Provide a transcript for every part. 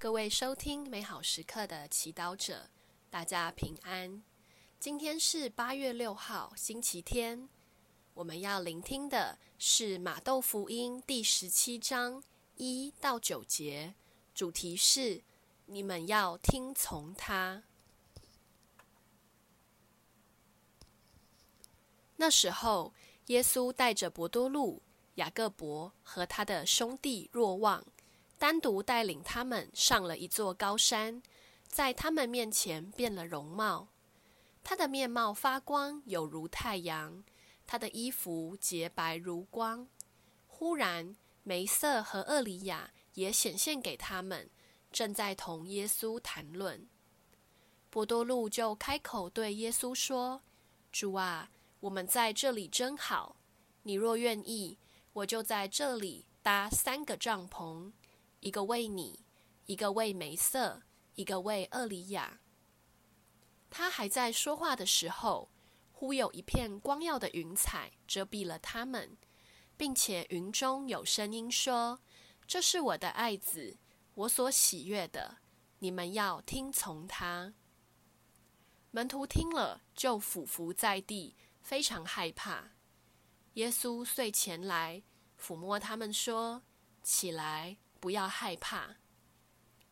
各位收听美好时刻的祈祷者，大家平安。今天是八月六号，星期天。我们要聆听的是马窦福音第十七章一到九节，主题是你们要听从他。那时候，耶稣带着伯多禄、雅各伯和他的兄弟若望。单独带领他们上了一座高山，在他们面前变了容貌。他的面貌发光，有如太阳；他的衣服洁白如光。忽然，梅瑟和厄里亚也显现给他们，正在同耶稣谈论。伯多禄就开口对耶稣说：“主啊，我们在这里真好。你若愿意，我就在这里搭三个帐篷。”一个为你，一个为梅瑟，一个为厄里亚。他还在说话的时候，忽有一片光耀的云彩遮蔽了他们，并且云中有声音说：“这是我的爱子，我所喜悦的，你们要听从他。”门徒听了，就俯伏在地，非常害怕。耶稣遂前来抚摸他们，说：“起来。”不要害怕。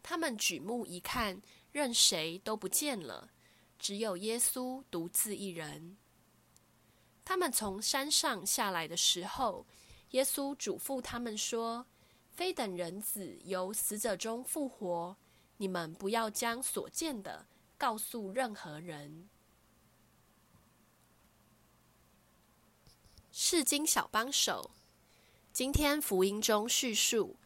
他们举目一看，任谁都不见了，只有耶稣独自一人。他们从山上下来的时候，耶稣嘱咐他们说：“非等人子由死者中复活，你们不要将所见的告诉任何人。”世经小帮手，今天福音中叙述。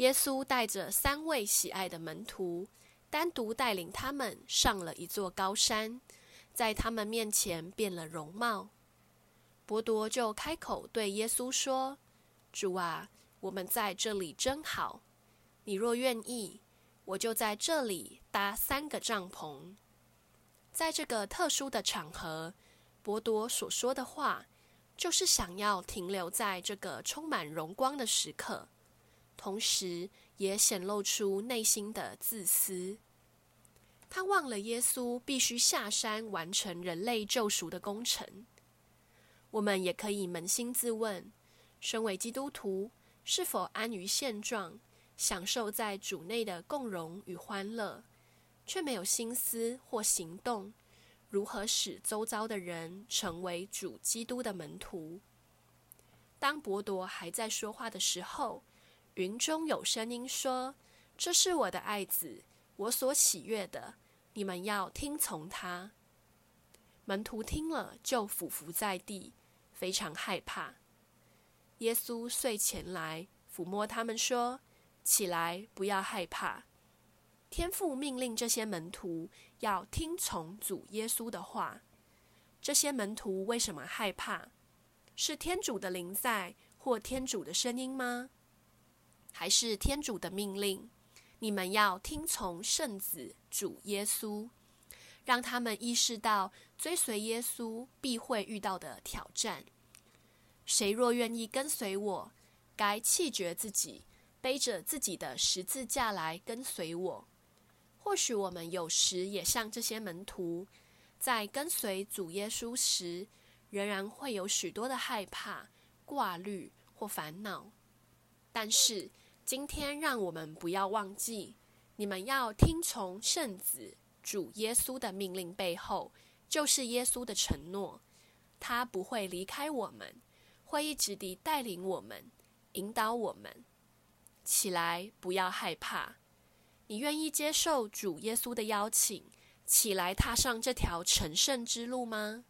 耶稣带着三位喜爱的门徒，单独带领他们上了一座高山，在他们面前变了容貌。伯多就开口对耶稣说：“主啊，我们在这里真好。你若愿意，我就在这里搭三个帐篷。”在这个特殊的场合，伯多所说的话，就是想要停留在这个充满荣光的时刻。同时，也显露出内心的自私。他忘了耶稣必须下山完成人类救赎的工程。我们也可以扪心自问：身为基督徒，是否安于现状，享受在主内的共荣与欢乐，却没有心思或行动，如何使周遭的人成为主基督的门徒？当伯多还在说话的时候，云中有声音说：“这是我的爱子，我所喜悦的，你们要听从他。”门徒听了，就俯伏在地，非常害怕。耶稣遂前来抚摸他们，说：“起来，不要害怕。天父命令这些门徒要听从主耶稣的话。这些门徒为什么害怕？是天主的灵在，或天主的声音吗？还是天主的命令，你们要听从圣子主耶稣，让他们意识到追随耶稣必会遇到的挑战。谁若愿意跟随我，该弃绝自己，背着自己的十字架来跟随我。或许我们有时也像这些门徒，在跟随主耶稣时，仍然会有许多的害怕、挂虑或烦恼，但是。今天，让我们不要忘记，你们要听从圣子主耶稣的命令，背后就是耶稣的承诺，他不会离开我们，会一直地带领我们，引导我们。起来，不要害怕。你愿意接受主耶稣的邀请，起来踏上这条成圣之路吗？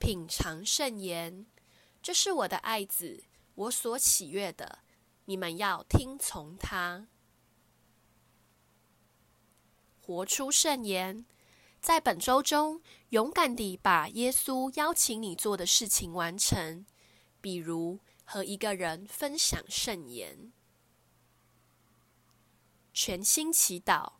品尝圣言，这是我的爱子。我所喜悦的，你们要听从他。活出圣言，在本周中，勇敢地把耶稣邀请你做的事情完成，比如和一个人分享圣言。全心祈祷，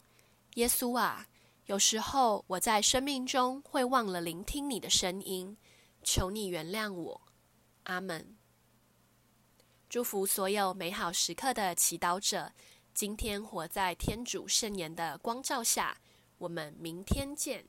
耶稣啊，有时候我在生命中会忘了聆听你的声音，求你原谅我。阿门。祝福所有美好时刻的祈祷者，今天活在天主圣言的光照下，我们明天见。